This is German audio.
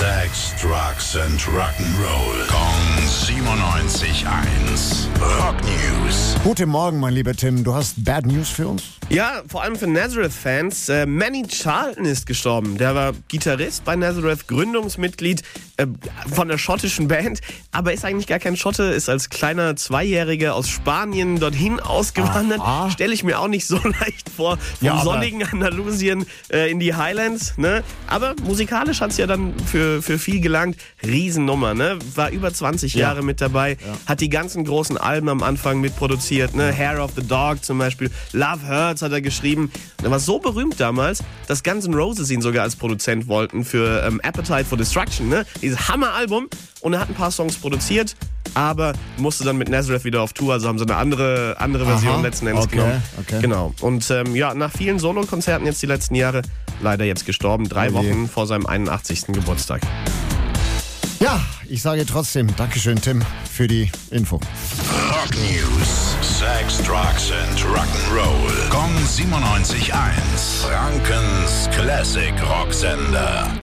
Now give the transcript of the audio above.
Sex, Drugs and Rock'n'Roll. Kong 97.1. Guten Morgen, mein lieber Tim. Du hast Bad News für uns? Ja, vor allem für Nazareth-Fans. Äh, Manny Charlton ist gestorben. Der war Gitarrist bei Nazareth, Gründungsmitglied äh, von der schottischen Band, aber ist eigentlich gar kein Schotte, ist als kleiner Zweijähriger aus Spanien dorthin ausgewandert. Stelle ich mir auch nicht so leicht vor, vom Ja, sonnigen Andalusien äh, in die Highlands. Ne? Aber musikalisch hat es ja dann für, für viel gelangt. Riesennummer, ne? War über 20 Ja. Jahre mit dabei, hat die ganzen großen Alben am Anfang mitproduziert, ne? Hair of the Dog zum Beispiel, Love Hurts hat er geschrieben. Und er war so berühmt damals, dass Guns N' Roses ihn sogar als Produzent wollten für ähm, Appetite for Destruction, ne? Dieses Hammer-Album. Und er hat ein paar Songs produziert, aber musste dann mit Nazareth wieder auf Tour, also haben sie eine andere, andere Version Aha, letzten Endes okay, genommen. okay. Genau. Und ähm, ja, nach vielen Solokonzerten jetzt die letzten Jahre leider jetzt gestorben, drei Oh je. Wochen vor seinem 81. Geburtstag. Ja, ich sage trotzdem Dankeschön, Tim, für die Info. Rock News. Sex, Drugs and Rock'n'Roll. Kong 97.1. Frankens Classic Rocksender.